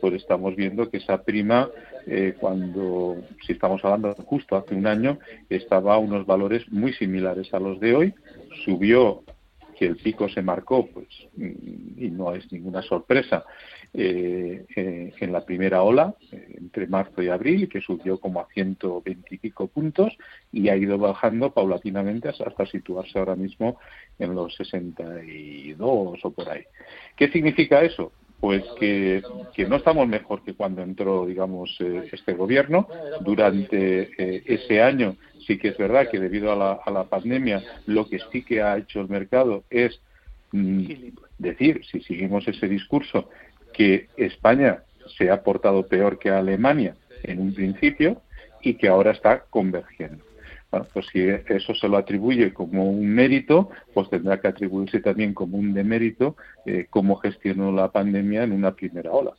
[SPEAKER 19] pues estamos viendo que esa prima, eh, cuando, si estamos hablando justo hace un año, estaba a unos valores muy similares a los de hoy, subió que el pico se marcó, pues, y no es ninguna sorpresa, en la primera ola, entre marzo y abril, que subió como a 120 y pico puntos y ha ido bajando paulatinamente hasta, situarse ahora mismo en los 62 o por ahí. ¿Qué significa eso? Pues que, no estamos mejor que cuando entró, digamos, este gobierno. Durante ese año sí que es verdad que debido a la, a la pandemia lo que sí que ha hecho el mercado es mm, decir, si seguimos ese discurso, que España se ha portado peor que Alemania en un principio y que ahora está convergiendo. Bueno, pues si eso se lo atribuye como un mérito, pues tendrá que atribuirse también como un demérito eh, cómo gestionó la pandemia en una primera ola.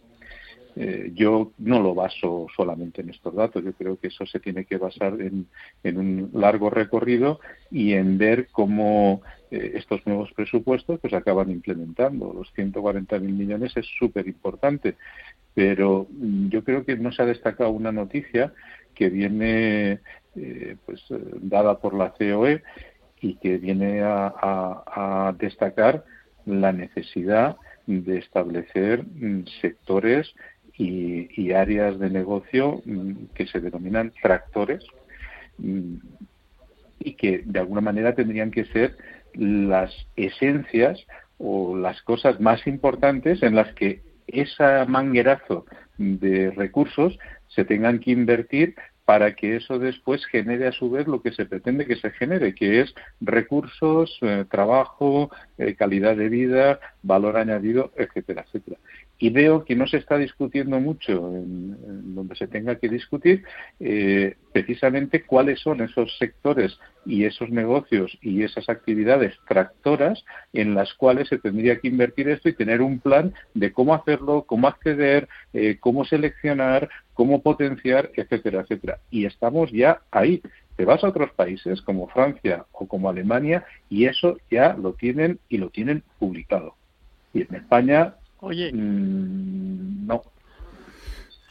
[SPEAKER 19] Eh, yo no lo baso solamente en estos datos, yo creo que eso se tiene que basar en, un largo recorrido y en ver cómo eh, estos nuevos presupuestos pues acaban implementando. Los 140.000 millones es súper importante, pero mm, yo creo que no se ha destacado una noticia que viene eh, pues dada por la COE y que viene a destacar la necesidad de establecer mm, sectores y, áreas de negocio mm, que se denominan tractores mm, y que de alguna manera tendrían que ser las esencias o las cosas más importantes en las que ese manguerazo de recursos se tengan que invertir para que eso después genere a su vez lo que se pretende que se genere, que es recursos, eh, trabajo, eh, calidad de vida, valor añadido, etcétera, etcétera y veo que no se está discutiendo mucho en, donde se tenga que discutir eh, precisamente cuáles son esos sectores y esos negocios y esas actividades tractoras en las cuales se tendría que invertir esto y tener un plan de cómo hacerlo, cómo acceder, eh, cómo seleccionar, cómo potenciar, etcétera, etcétera. Y estamos ya ahí. Te vas a otros países como Francia o como Alemania y eso ya lo tienen y lo tienen publicado. Y en España
[SPEAKER 20] Oye,
[SPEAKER 19] mm, no.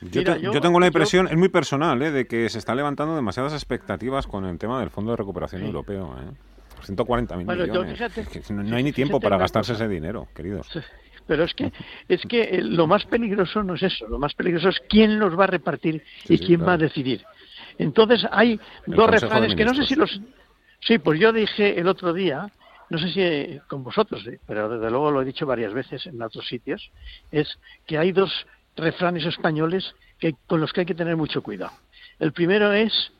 [SPEAKER 15] Yo, tengo la impresión, es muy personal, ¿eh? de que se están levantando demasiadas expectativas con el tema del Fondo de Recuperación Europeo. ¿eh? 140 mil millones. no, hay ni tiempo para gastarse ese dinero, queridos.
[SPEAKER 20] Pero es que es que eh, lo más peligroso no es eso, lo más peligroso es quién los va a repartir y quién va a decidir. Entonces hay dos refranes que no sé si los... Sí, pues yo dije el otro día no sé si con vosotros, ¿eh? pero desde luego lo he dicho varias veces en otros sitios, es que hay dos refranes españoles que, con los que hay que tener mucho cuidado. El primero es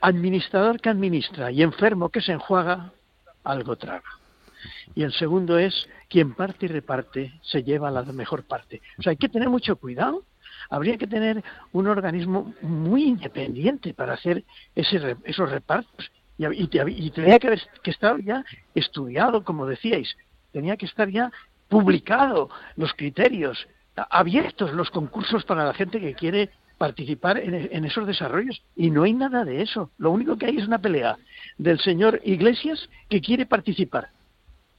[SPEAKER 20] administrador que administra y enfermo que se enjuaga, algo traga. Y el segundo es quien parte y reparte se lleva la mejor parte. O sea, hay que tener mucho cuidado. Habría que tener un organismo muy independiente para hacer ese, esos repartos y, tenía que, que estar ya estudiado, como decíais, tenía que estar ya publicado los criterios, abiertos los concursos para la gente que quiere participar en, esos desarrollos. Y no hay nada de eso. Lo único que hay es una pelea del señor Iglesias que quiere participar.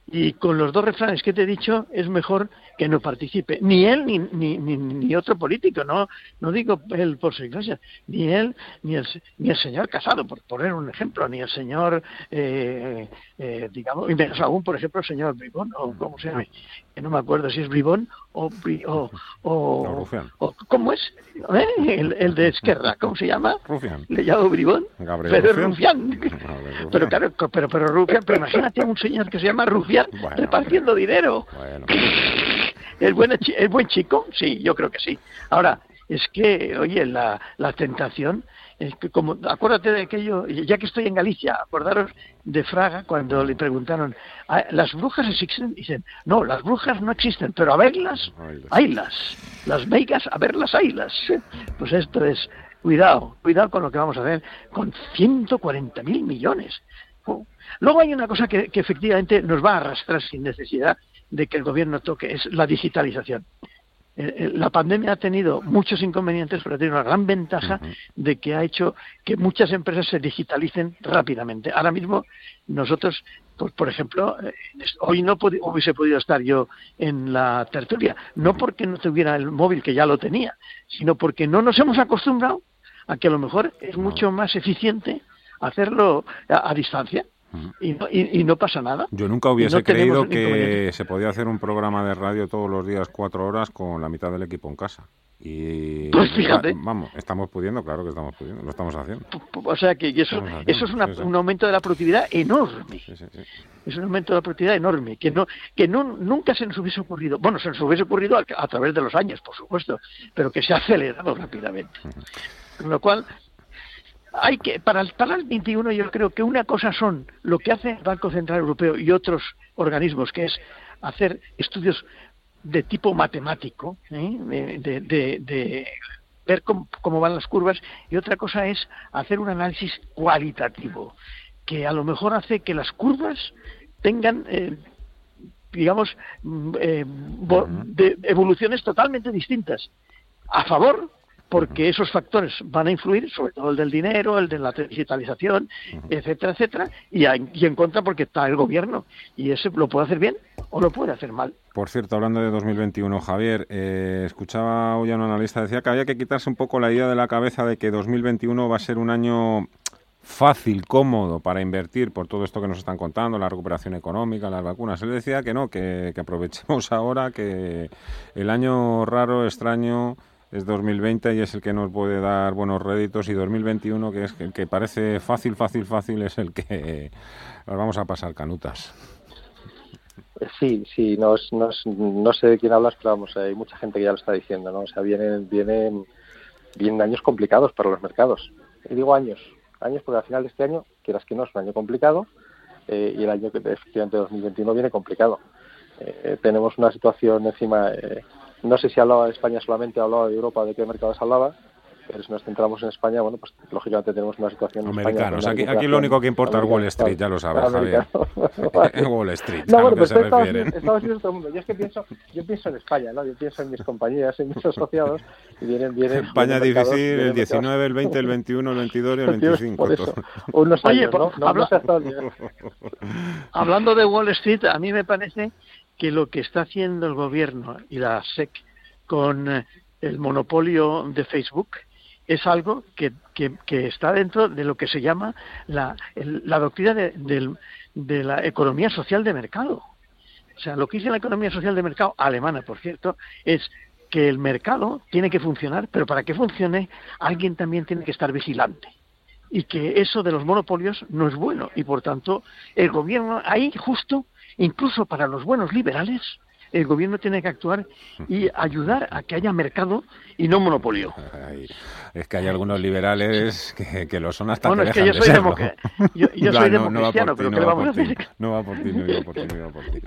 [SPEAKER 20] Y con los dos refranes que te he dicho, es mejor que no participe. Ni él ni, ni, ni, otro político, no no digo él por su iglesia, ni él ni el, ni el señor Casado, por poner un ejemplo, ni el señor, eh, eh, digamos, y menos aún, por ejemplo, el señor Bribón, o cómo se llama, que no me acuerdo si es Bribón o. o, o, o ¿Cómo es? ¿Eh? El, de Esquerra, ¿cómo se llama?
[SPEAKER 15] Rufián.
[SPEAKER 20] Le llamo Bribón. pero es Rufián. Pero claro, pero, pero Rufián, pero imagínate a un señor que se llama Rufián repartiendo dinero. Bueno. ¿Es, buen, ¿Es buen chico? Sí, yo creo que sí. Ahora, es que, oye, la, la tentación es que como acuérdate de aquello ya que estoy en Galicia acordaros de Fraga cuando le preguntaron ah, las brujas existen dicen no las brujas no existen pero a verlas haylas las meigas a verlas haylas pues esto es cuidado cuidado con lo que vamos a hacer con 140 mil millones. Luego hay una cosa que efectivamente nos va a arrastrar sin necesidad de que el gobierno toque es la digitalización eh, eh, la pandemia ha tenido muchos inconvenientes, pero ha tenido una gran ventaja de que ha hecho que muchas empresas se digitalicen rápidamente. Ahora mismo nosotros, pues, por ejemplo, eh, hoy no hubiese podido estar yo en la tertulia, no porque no tuviera el móvil, que ya lo tenía, sino porque no nos hemos acostumbrado a que a lo mejor es mucho más eficiente hacerlo a, distancia. Y, no, y, no pasa nada.
[SPEAKER 15] Yo nunca hubiese creído que se podía hacer un programa de radio todos los días cuatro horas con la mitad del equipo en casa. Y
[SPEAKER 20] pues fíjate.
[SPEAKER 15] vamos, estamos pudiendo, claro que estamos pudiendo, lo estamos haciendo.
[SPEAKER 20] O sea que eso, eso es un aumento de la productividad enorme. es un aumento de la productividad enorme, que no que no nunca se nos hubiese ocurrido. Bueno, se nos hubiese ocurrido a, través de los años, por supuesto, pero que se ha acelerado rápidamente. Con lo cual, hay que para el, el 21 yo creo que una cosa son lo que hace el Banco Central Europeo y otros organismos, que es hacer estudios de tipo matemático, ¿eh? de, ver cómo, van las curvas, y otra cosa es hacer un análisis cualitativo, que a lo mejor hace que las curvas tengan, eh, digamos, mm, eh, de evoluciones totalmente distintas, a favor porque esos factores van a influir, sobre todo el del dinero, el de la digitalización, etcétera, etcétera, y, en contra porque está el gobierno, y ese lo puede hacer bien o lo puede hacer mal.
[SPEAKER 15] Por cierto, hablando de 2021, Javier, eh, escuchaba hoy a un analista, decía que había que quitarse un poco la idea de la cabeza de que 2021 va a ser un año fácil, cómodo para invertir por todo esto que nos están contando, la recuperación económica, las vacunas. Él decía que no, que aprovechemos ahora que el año raro, extraño, es 2020 y es el que nos puede dar buenos réditos y 2021 que es el que parece fácil, fácil, fácil es el que nos vamos a pasar canutas.
[SPEAKER 18] Sí, sí, no, no, no sé de quién hablas, pero vamos, hay mucha gente que ya lo está diciendo, ¿no? O sea, vienen, vienen, vienen años complicados para los mercados. Y digo años, años porque al final de este año, quieras que no, es un año complicado eh, y el año que efectivamente 2021 viene complicado. Eh, tenemos una situación encima eh, no sé si hablaba de España solamente, hablaba de Europa, de qué mercados hablaba, pero si nos centramos en España, bueno, pues lógicamente tenemos una situación
[SPEAKER 15] Americanos. Aquí, aquí lo único que importa es Wall Street, ya lo sabes, Javier. Wall Street,
[SPEAKER 18] no,
[SPEAKER 15] bueno,
[SPEAKER 18] pero Estados, Unidos, Estados Unidos todo el mundo. Yo es que pienso, yo pienso en España, ¿no? Yo pienso en mis compañías, en mis asociados, y vienen, vienen...
[SPEAKER 15] España vienen difícil, el 19, el 20, el 21, el 22 y el 25.
[SPEAKER 18] Por eso, unos años, Oye, ¿no? no, habla... no
[SPEAKER 20] Hablando de Wall Street, a mí me parece que lo que está haciendo el gobierno y la SEC con eh, el monopolio de Facebook es algo que, está dentro de lo que se llama la, doctrina de, de, la economía social de mercado. O sea, lo que dice la economía social de mercado, alemana por cierto, es que el mercado tiene que funcionar, pero para que funcione alguien también tiene que estar vigilante. Y que eso de los monopolios no es bueno. Y por tanto, el gobierno ahí justo, incluso para los buenos liberales, el gobierno tiene que actuar y ayudar a que haya mercado y no monopolio.
[SPEAKER 15] es que hay algunos liberales que, lo son hasta
[SPEAKER 20] bueno,
[SPEAKER 15] que
[SPEAKER 20] es que yo soy, yo, yo soy democristiano, pero ¿qué le vamos a
[SPEAKER 15] decir? No va por ti, no va por ti, no va por ti.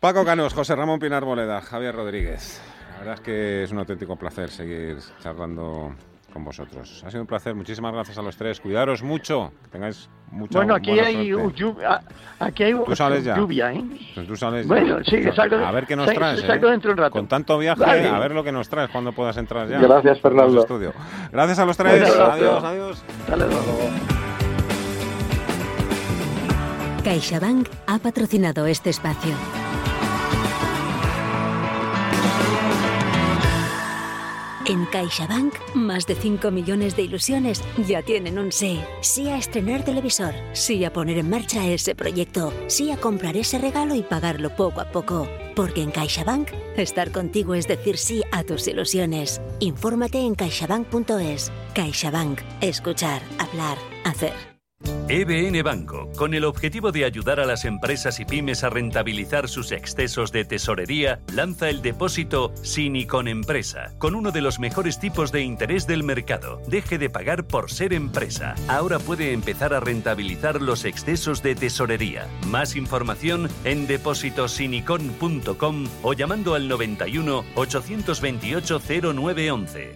[SPEAKER 15] Paco Canos, José Ramón Pinar Boleda, Javier Rodríguez. La verdad es que es un auténtico placer seguir charlando con vosotros. Ha sido un placer. Muchísimas gracias a los tres. Cuidaros mucho. Que tengáis mucha
[SPEAKER 20] Bueno, aquí hay, lluvia, aquí hay
[SPEAKER 15] ¿Tú sales ya?
[SPEAKER 20] lluvia, ¿eh?
[SPEAKER 15] Pues tú sales
[SPEAKER 20] bueno, sí, salgo,
[SPEAKER 15] A ver qué nos traes. ¿eh?
[SPEAKER 20] dentro de un rato.
[SPEAKER 15] Con tanto viaje, a ver lo que nos traes cuando puedas entrar ya.
[SPEAKER 18] Gracias, Fernando.
[SPEAKER 15] Estudio. Gracias a los tres. Adiós, adiós.
[SPEAKER 20] Hasta luego.
[SPEAKER 21] CaixaBank ha patrocinado este espacio. En CaixaBank, más de 5 millones de ilusiones ya tienen un sí. Sí a estrenar televisor, sí a poner en marcha ese proyecto, sí a comprar ese regalo y pagarlo poco a poco. Porque en CaixaBank, estar contigo es decir sí a tus ilusiones. Infórmate en caixabank.es. CaixaBank. Escuchar, hablar, hacer.
[SPEAKER 5] EBN Banco, con el objetivo de ayudar a las empresas y pymes a rentabilizar sus excesos de tesorería, lanza el depósito sin y con empresa, con uno de los mejores tipos de interés del mercado. Deje de pagar por ser empresa. Ahora puede empezar a rentabilizar los excesos de tesorería. Más información en depósitosinicon.com o llamando al 91 828 0911.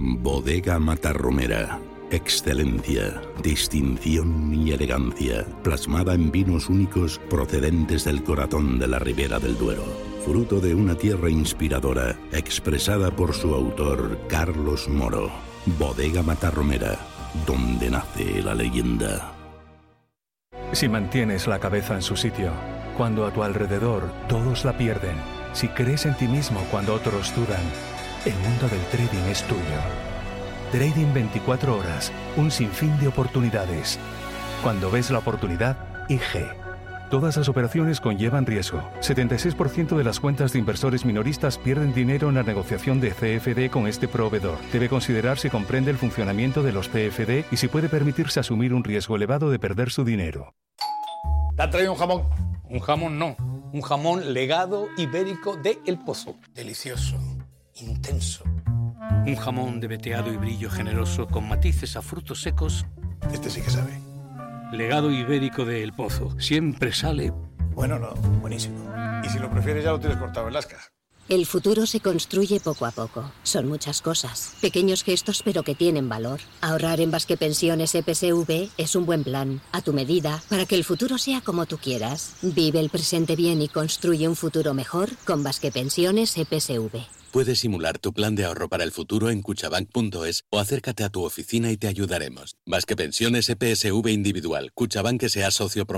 [SPEAKER 22] Bodega Matarromera Excelencia, distinción y elegancia, plasmada en vinos únicos procedentes del corazón de la Ribera del Duero. Fruto de una tierra inspiradora, expresada por su autor Carlos Moro. Bodega Matarromera, donde nace la leyenda.
[SPEAKER 23] Si mantienes la cabeza en su sitio, cuando a tu alrededor todos la pierden, si crees en ti mismo cuando otros dudan, el mundo del trading es tuyo. Trading 24 horas, un sinfín de oportunidades. Cuando ves la oportunidad, IG. Todas las operaciones conllevan riesgo. 76% de las cuentas de inversores minoristas pierden dinero en la negociación de CFD con este proveedor. Debe considerar si comprende el funcionamiento de los CFD y si puede permitirse asumir un riesgo elevado de perder su dinero.
[SPEAKER 24] ¿Te ha traído un jamón?
[SPEAKER 25] Un jamón no, un jamón legado ibérico de El Pozo.
[SPEAKER 24] Delicioso, intenso.
[SPEAKER 25] Un jamón de veteado y brillo generoso con matices a frutos secos.
[SPEAKER 24] Este sí que sabe.
[SPEAKER 25] Legado ibérico de El Pozo. Siempre sale.
[SPEAKER 24] Bueno, no, buenísimo. Y si lo prefieres, ya lo tienes cortado en lascas.
[SPEAKER 26] El futuro se construye poco a poco. Son muchas cosas. Pequeños gestos, pero que tienen valor. Ahorrar en Basque Pensiones EPSV es un buen plan, a tu medida, para que el futuro sea como tú quieras. Vive el presente bien y construye un futuro mejor con Basque Pensiones EPSV.
[SPEAKER 14] Puedes simular tu plan de ahorro para el futuro en cuchabank.es o acércate a tu oficina y te ayudaremos. Más que pensiones EPSV individual, Cuchabank que sea socio